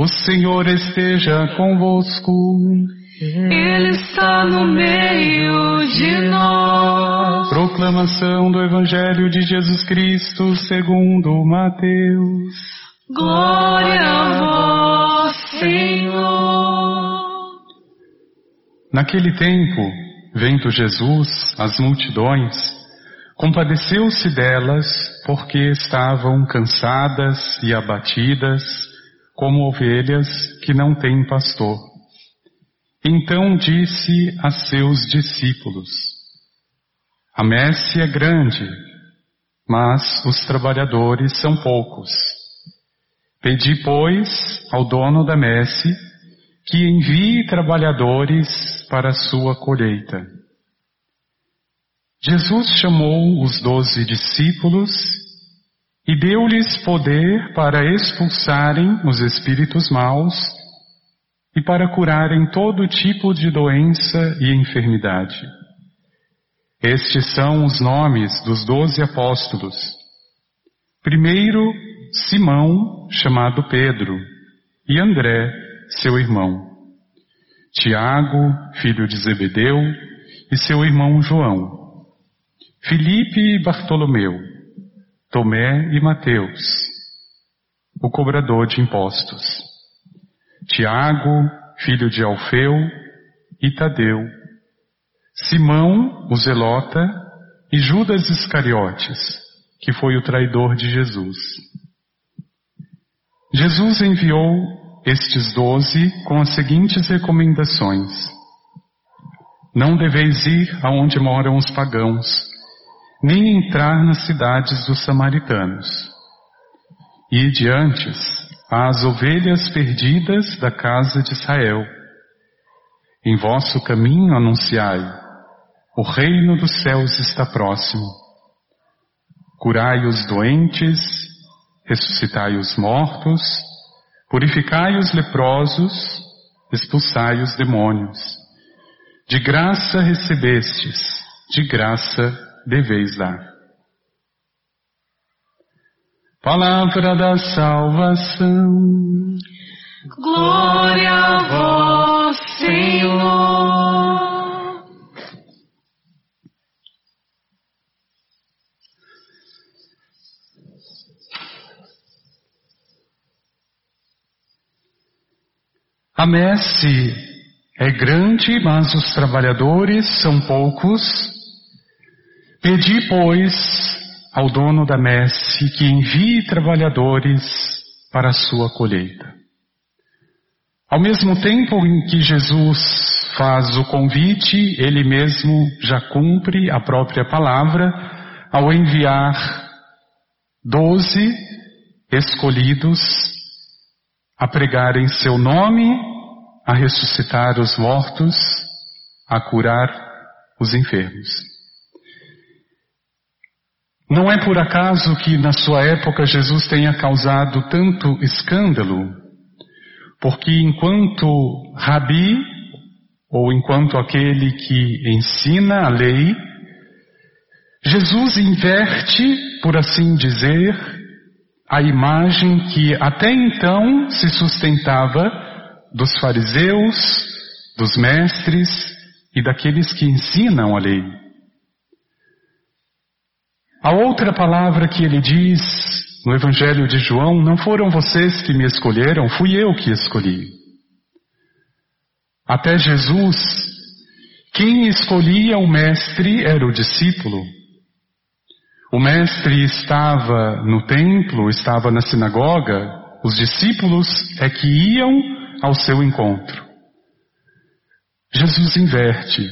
O Senhor esteja convosco. Ele está no meio de nós. Proclamação do Evangelho de Jesus Cristo segundo Mateus. Glória a vós, Senhor. Naquele tempo, vendo Jesus as multidões, compadeceu-se delas porque estavam cansadas e abatidas como ovelhas que não têm pastor. Então disse a seus discípulos: A messe é grande, mas os trabalhadores são poucos. Pedi, pois, ao dono da messe que envie trabalhadores para a sua colheita. Jesus chamou os doze discípulos e deu-lhes poder para expulsarem os espíritos maus e para curarem todo tipo de doença e enfermidade. Estes são os nomes dos doze apóstolos. Primeiro, Simão, chamado Pedro, e André, seu irmão. Tiago, filho de Zebedeu, e seu irmão João. Filipe e Bartolomeu. Tomé e Mateus, o cobrador de impostos. Tiago, filho de Alfeu, e Tadeu. Simão, o zelota, e Judas Iscariotes, que foi o traidor de Jesus. Jesus enviou estes doze com as seguintes recomendações. Não deveis ir aonde moram os pagãos, nem entrar nas cidades dos samaritanos. E diante às ovelhas perdidas da casa de Israel. Em vosso caminho anunciai, o reino dos céus está próximo. Curai os doentes, ressuscitai os mortos, purificai os leprosos, expulsai os demônios. De graça recebestes, de graça deveis dar. Palavra da salvação. Glória a vós, Senhor. A messe é grande, mas os trabalhadores são poucos. Pedi, pois, ao dono da messe que envie trabalhadores para a sua colheita. Ao mesmo tempo em que Jesus faz o convite, ele mesmo já cumpre a própria palavra ao enviar doze escolhidos a pregar em seu nome a ressuscitar os mortos, a curar os enfermos. Não é por acaso que na sua época Jesus tenha causado tanto escândalo, porque enquanto rabi, ou enquanto aquele que ensina a lei, Jesus inverte, por assim dizer, a imagem que até então se sustentava dos fariseus, dos mestres e daqueles que ensinam a lei. A outra palavra que ele diz no Evangelho de João, não foram vocês que me escolheram, fui eu que escolhi. Até Jesus, quem escolhia o mestre era o discípulo. O mestre estava no templo, estava na sinagoga, os discípulos é que iam ao seu encontro. Jesus inverte.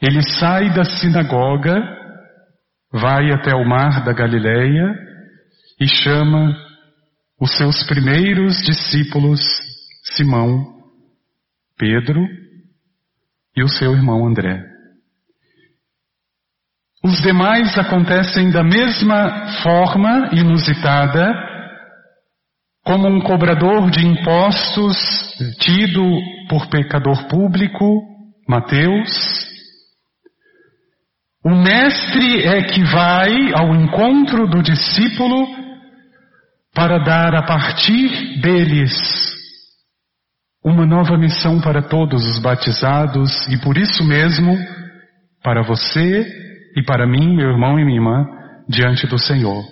Ele sai da sinagoga, vai até o mar da Galileia e chama os seus primeiros discípulos, Simão, Pedro e o seu irmão André. Os demais acontecem da mesma forma inusitada como um cobrador de impostos tido por pecador público, Mateus. O mestre é que vai ao encontro do discípulo para dar a partir deles uma nova missão para todos os batizados e por isso mesmo para você e para mim, meu irmão e minha irmã, diante do Senhor.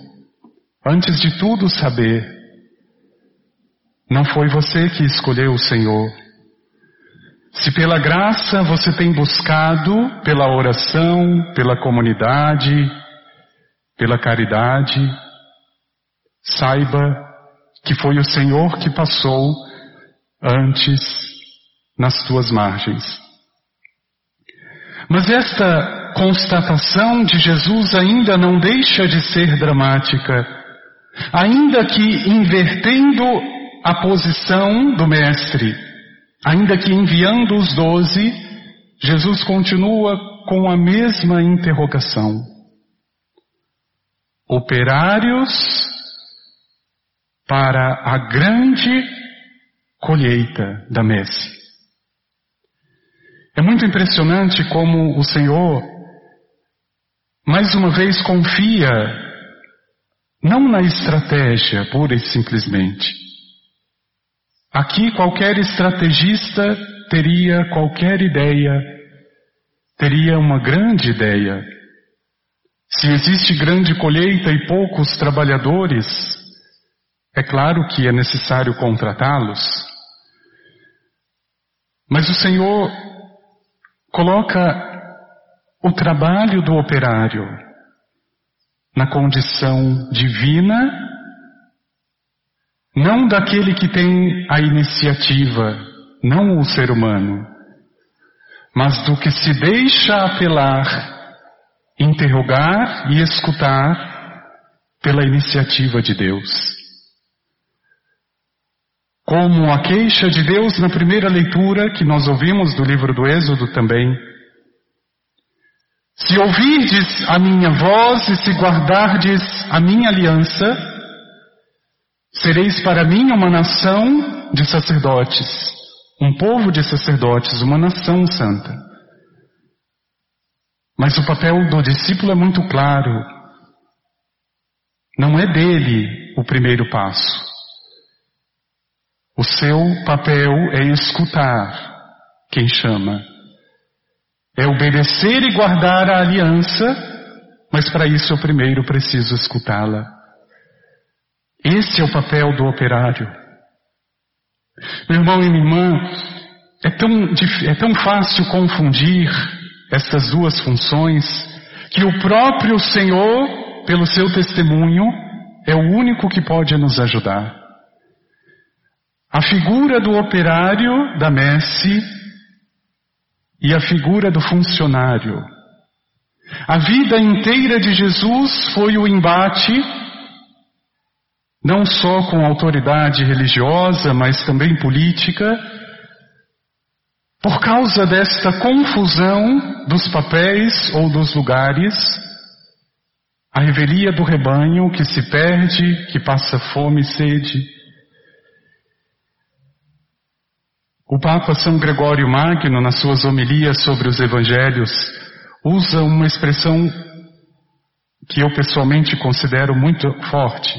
Antes de tudo saber, não foi você que escolheu o Senhor. Se pela graça você tem buscado, pela oração, pela comunidade, pela caridade, saiba que foi o Senhor que passou antes nas tuas margens. Mas esta constatação de Jesus ainda não deixa de ser dramática, ainda que invertendo a posição do Mestre, ainda que enviando os doze, Jesus continua com a mesma interrogação. Operários para a grande colheita da messe. É muito impressionante como o Senhor, mais uma vez, confia não na estratégia pura e simplesmente. Aqui qualquer estrategista teria qualquer ideia, teria uma grande ideia. Se existe grande colheita e poucos trabalhadores, é claro que é necessário contratá-los. Mas o Senhor coloca o trabalho do operário na condição divina, não daquele que tem a iniciativa, não o ser humano, mas do que se deixa apelar, interrogar e escutar pela iniciativa de Deus. Como a queixa de Deus na primeira leitura que nós ouvimos do livro do Êxodo também. Se ouvirdes a minha voz e se guardardes a minha aliança, sereis para mim uma nação de sacerdotes, um povo de sacerdotes, uma nação santa. Mas o papel do discípulo é muito claro. Não é dele o primeiro passo. O seu papel é escutar quem chama. É obedecer e guardar a aliança, mas para isso eu primeiro preciso escutá-la. Esse é o papel do operário. Meu irmão e minha irmã, é tão, é tão fácil confundir estas duas funções que o próprio Senhor, pelo seu testemunho, é o único que pode nos ajudar. A figura do operário da messe e a figura do funcionário. A vida inteira de Jesus foi o embate, não só com autoridade religiosa, mas também política, por causa desta confusão dos papéis ou dos lugares, a revelia do rebanho que se perde, que passa fome e sede, O Papa São Gregório Magno, nas suas homilias sobre os evangelhos, usa uma expressão que eu pessoalmente considero muito forte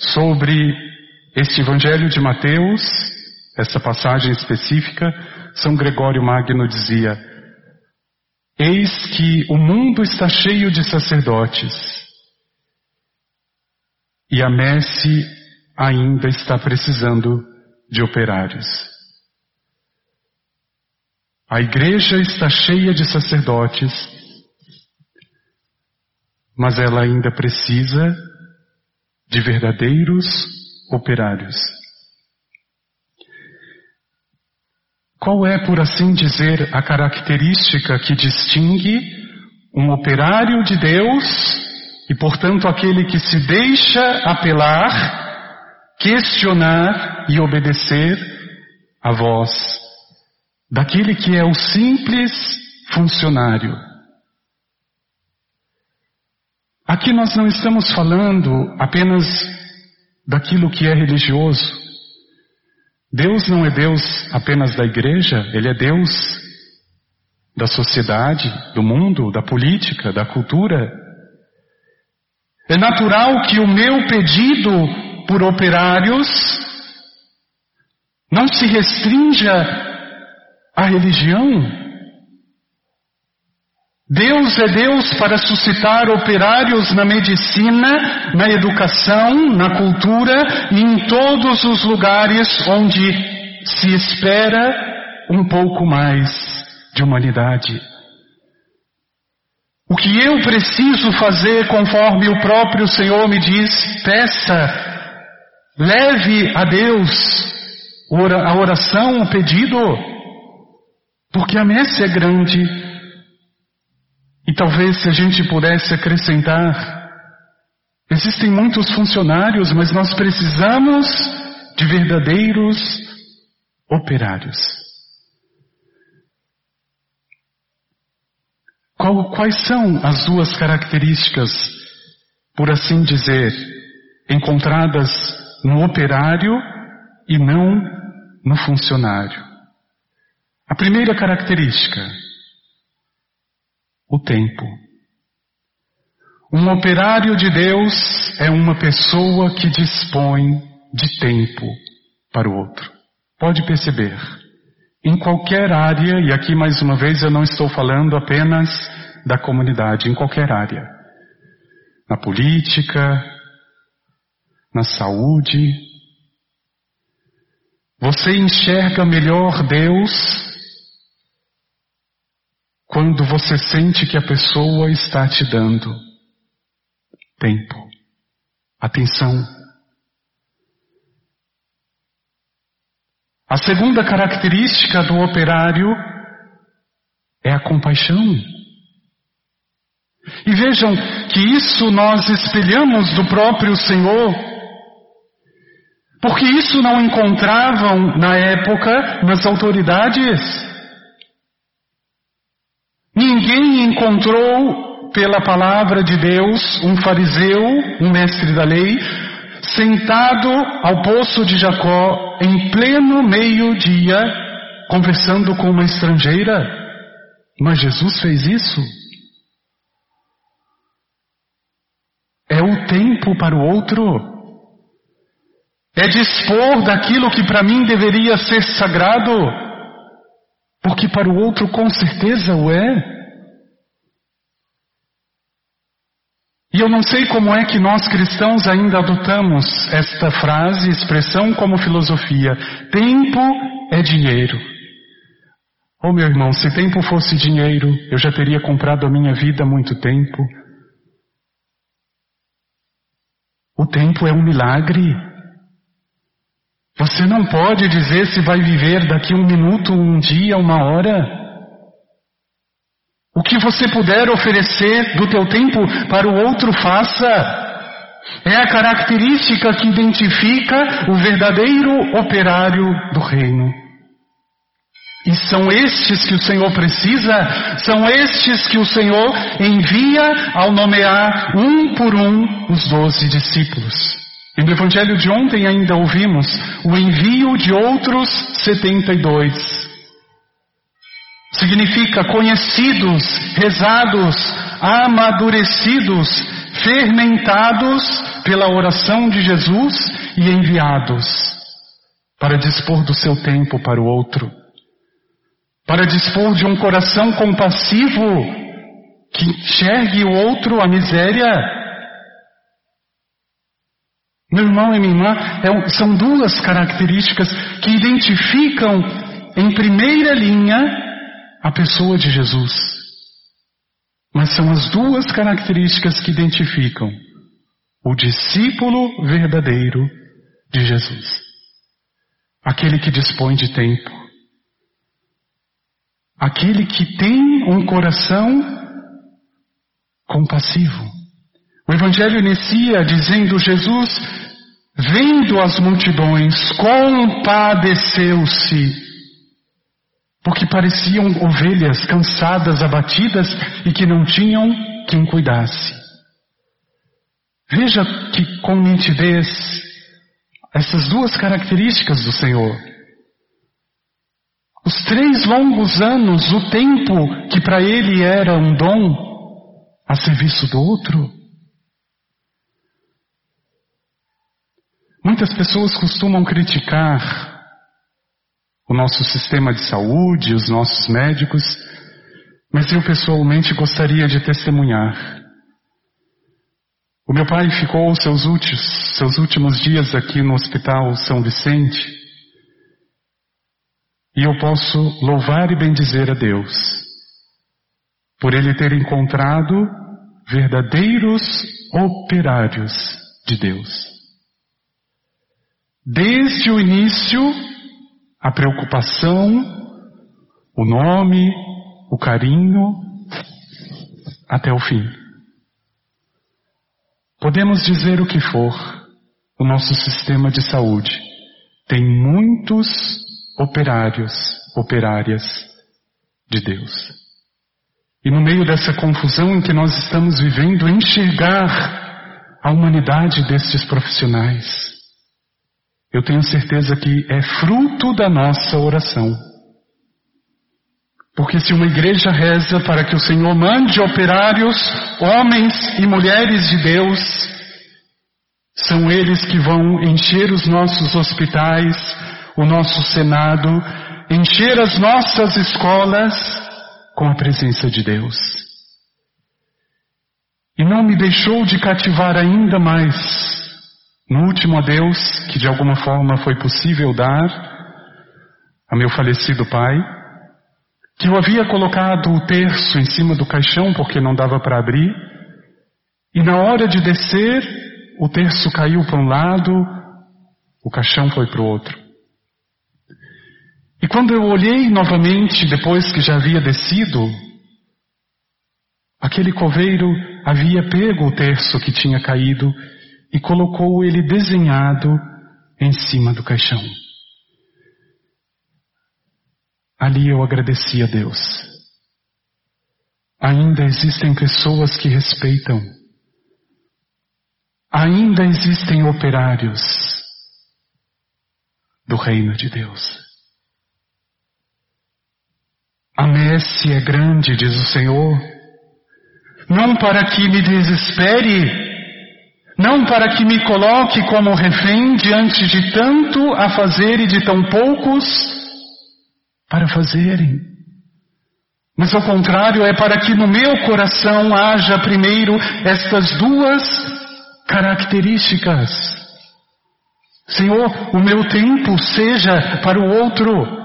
sobre este evangelho de Mateus, essa passagem específica. São Gregório Magno dizia: Eis que o mundo está cheio de sacerdotes e a messe ainda está precisando de operários. A igreja está cheia de sacerdotes, mas ela ainda precisa de verdadeiros operários. Qual é, por assim dizer, a característica que distingue um operário de Deus e, portanto, aquele que se deixa apelar, questionar e obedecer a voz daquele que é o simples funcionário. Aqui nós não estamos falando apenas daquilo que é religioso. Deus não é Deus apenas da igreja, Ele é Deus da sociedade, do mundo, da política, da cultura. É natural que o meu pedido por operários não se restrinja à religião. Deus é Deus para suscitar operários na medicina, na educação, na cultura e em todos os lugares onde se espera um pouco mais de humanidade. O que eu preciso fazer conforme o próprio Senhor me diz, peça, leve a Deus a oração, o pedido, porque a messe é grande e talvez se a gente pudesse acrescentar, existem muitos funcionários, mas nós precisamos de verdadeiros operários. Qual, quais são as duas características, por assim dizer, encontradas no operário e não no funcionário? A primeira característica, o tempo. Um operário de Deus é uma pessoa que dispõe de tempo para o outro. Pode perceber. Em qualquer área, e aqui mais uma vez eu não estou falando apenas da comunidade, em qualquer área. Na política, na saúde. Você enxerga melhor Deus quando você sente que a pessoa está te dando tempo, atenção. A segunda característica do operário é a compaixão. E vejam que isso nós espelhamos do próprio Senhor, porque isso não encontravam na época nas autoridades. Ninguém encontrou pela palavra de Deus um fariseu, um mestre da lei, sentado ao poço de Jacó em pleno meio-dia, conversando com uma estrangeira. Mas Jesus fez isso. É o tempo para o outro. É dispor daquilo que para mim deveria ser sagrado porque para o outro com certeza o é. E eu não sei como é que nós cristãos ainda adotamos esta frase, expressão como filosofia. Tempo é dinheiro. Oh meu irmão, se tempo fosse dinheiro, eu já teria comprado a minha vida há muito tempo. O tempo é um milagre. Você não pode dizer se vai viver daqui um minuto, um dia, uma hora. O que você puder oferecer do teu tempo para o outro, faça. É a característica que identifica o verdadeiro operário do reino. E são estes que o Senhor precisa, são estes que o Senhor envia ao nomear um por um os doze discípulos. E no Evangelho de ontem ainda ouvimos o envio de outros 72. Significa conhecidos, rezados, amadurecidos, fermentados pela oração de Jesus e enviados para dispor do seu tempo para o outro, para dispor de um coração compassivo que enxergue o outro a miséria meu irmão e minha irmã, é, são duas características que identificam em primeira linha a pessoa de Jesus. Mas são as duas características que identificam o discípulo verdadeiro de Jesus. Aquele que dispõe de tempo. Aquele que tem um coração compassivo. O Evangelho inicia dizendo: Jesus Vendo as multidões, compadeceu-se, porque pareciam ovelhas cansadas, abatidas e que não tinham quem cuidasse. Veja que com nitidez essas duas características do Senhor. Os três longos anos, o tempo que para ele era um dom a serviço do outro, Muitas pessoas costumam criticar o nosso sistema de saúde, os nossos médicos, mas eu pessoalmente gostaria de testemunhar. O meu pai ficou seus últimos, seus últimos dias aqui no Hospital São Vicente e eu posso louvar e bendizer a Deus por ele ter encontrado verdadeiros operários de Deus. Desde o início, a preocupação, o nome, o carinho, até o fim. Podemos dizer o que for, o nosso sistema de saúde tem muitos operários, operárias de Deus. E no meio dessa confusão em que nós estamos vivendo, enxergar a humanidade destes profissionais eu tenho certeza que é fruto da nossa oração. Porque se uma igreja reza para que o Senhor mande operários, homens e mulheres de Deus, são eles que vão encher os nossos hospitais, o nosso Senado, encher as nossas escolas com a presença de Deus. E não me deixou de cativar ainda mais no último adeus, que de alguma forma foi possível dar a meu falecido pai, que eu havia colocado o terço em cima do caixão porque não dava para abrir, e na hora de descer, o terço caiu para um lado, o caixão foi para o outro. E quando eu olhei novamente, depois que já havia descido, aquele coveiro havia pego o terço que tinha caído e colocou ele desenhado em cima do caixão. Ali eu agradeci a Deus. Ainda existem pessoas que respeitam. Ainda existem operários do reino de Deus. A messe é grande, diz o Senhor, não para que me desespere, não para que me coloque como refém diante de tanto a fazer e de tão poucos para fazerem. Mas ao contrário, é para que no meu coração haja primeiro estas duas características. Senhor, o meu tempo seja para o outro.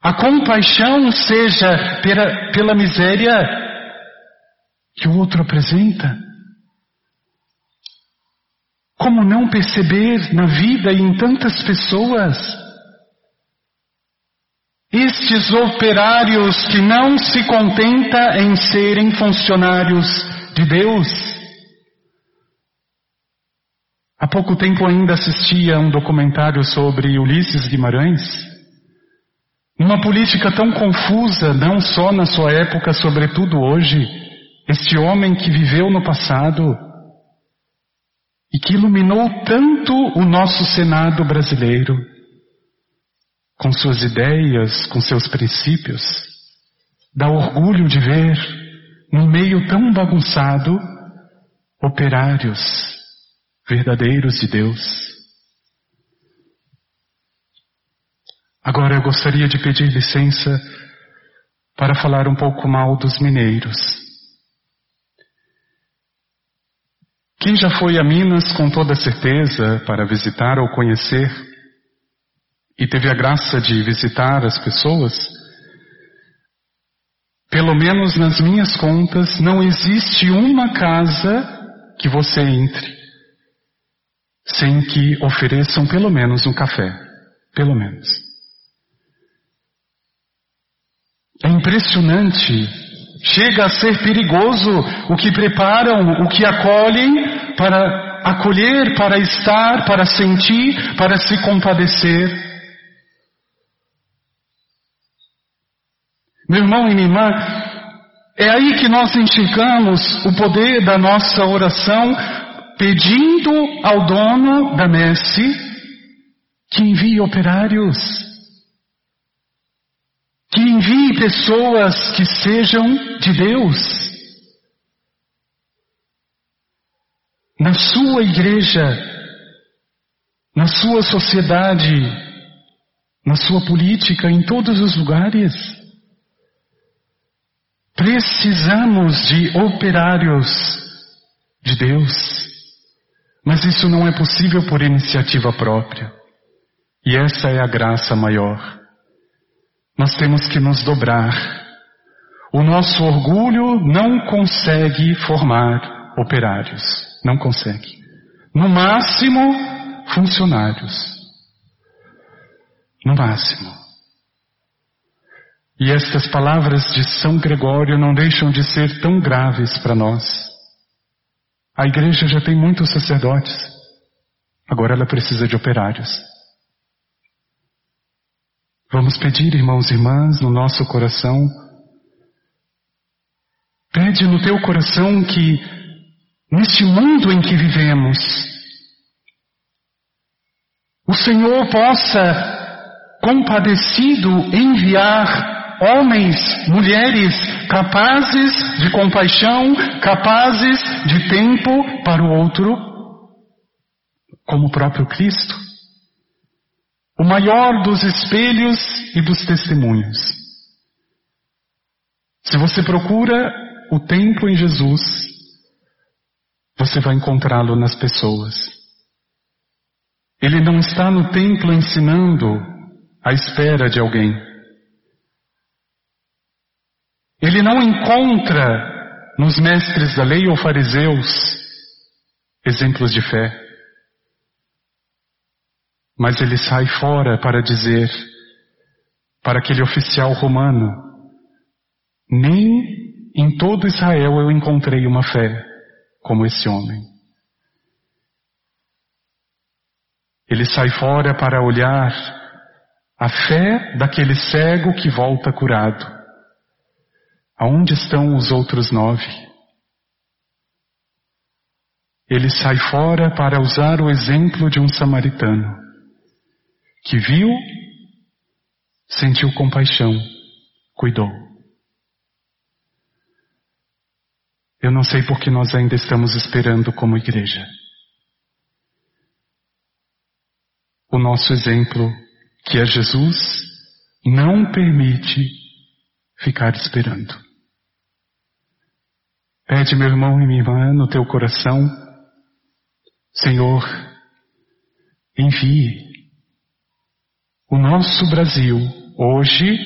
A compaixão seja pela, pela miséria que o outro apresenta. Como não perceber na vida e em tantas pessoas estes operários que não se contenta em serem funcionários de Deus? Há pouco tempo ainda assistia a um documentário sobre Ulisses Guimarães. Uma política tão confusa, não só na sua época, sobretudo hoje, este homem que viveu no passado, e que iluminou tanto o nosso Senado brasileiro, com suas ideias, com seus princípios. Dá orgulho de ver, num meio tão bagunçado, operários verdadeiros de Deus. Agora eu gostaria de pedir licença para falar um pouco mal dos mineiros. Quem já foi a Minas com toda certeza para visitar ou conhecer e teve a graça de visitar as pessoas, pelo menos nas minhas contas, não existe uma casa que você entre sem que ofereçam pelo menos um café. Pelo menos. É impressionante Chega a ser perigoso o que preparam, o que acolhem para acolher, para estar, para sentir, para se compadecer. Meu irmão e minha irmã, é aí que nós enxergamos o poder da nossa oração, pedindo ao dono da messe que envie operários que envie pessoas que sejam de Deus. Na sua igreja, na sua sociedade, na sua política, em todos os lugares. Precisamos de operários de Deus, mas isso não é possível por iniciativa própria. E essa é a graça maior. Nós temos que nos dobrar. O nosso orgulho não consegue formar operários. Não consegue. No máximo, funcionários. No máximo. E estas palavras de São Gregório não deixam de ser tão graves para nós. A igreja já tem muitos sacerdotes. Agora ela precisa de operários. Vamos pedir, irmãos e irmãs, no nosso coração. Pede no teu coração que, neste mundo em que vivemos, o Senhor possa, compadecido, enviar homens, mulheres capazes de compaixão, capazes de tempo para o outro, como o próprio Cristo o maior dos espelhos e dos testemunhos. Se você procura o templo em Jesus, você vai encontrá-lo nas pessoas. Ele não está no templo ensinando à espera de alguém. Ele não encontra nos mestres da lei ou fariseus exemplos de fé. Mas ele sai fora para dizer para aquele oficial romano: Nem em todo Israel eu encontrei uma fé como esse homem. Ele sai fora para olhar a fé daquele cego que volta curado. Aonde estão os outros nove? Ele sai fora para usar o exemplo de um samaritano que viu, sentiu compaixão, cuidou. Eu não sei por que nós ainda estamos esperando como igreja. O nosso exemplo, que é Jesus, não permite ficar esperando. Pede, meu irmão e minha irmã, no teu coração, Senhor, envie o nosso Brasil, hoje,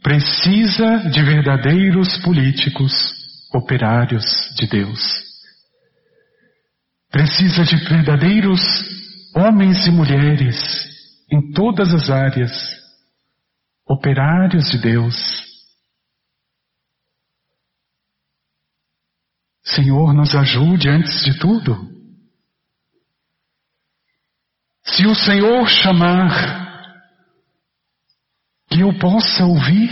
precisa de verdadeiros políticos, operários de Deus. Precisa de verdadeiros homens e mulheres em todas as áreas, operários de Deus. Senhor, nos ajude antes de tudo. Se o Senhor chamar que eu possa ouvir.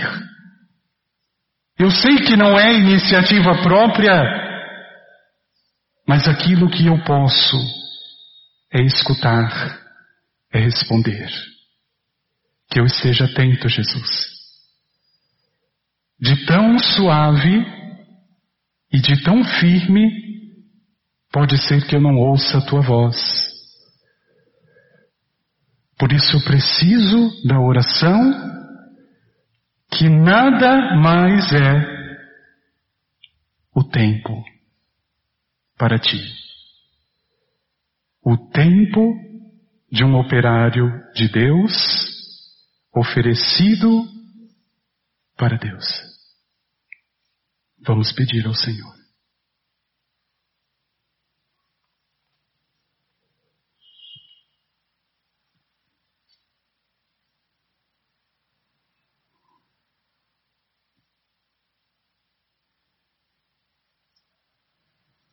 Eu sei que não é iniciativa própria, mas aquilo que eu posso é escutar, é responder. Que eu esteja atento, Jesus. De tão suave e de tão firme, pode ser que eu não ouça a tua voz. Por isso eu preciso da oração que nada mais é o tempo para ti. O tempo de um operário de Deus oferecido para Deus. Vamos pedir ao Senhor.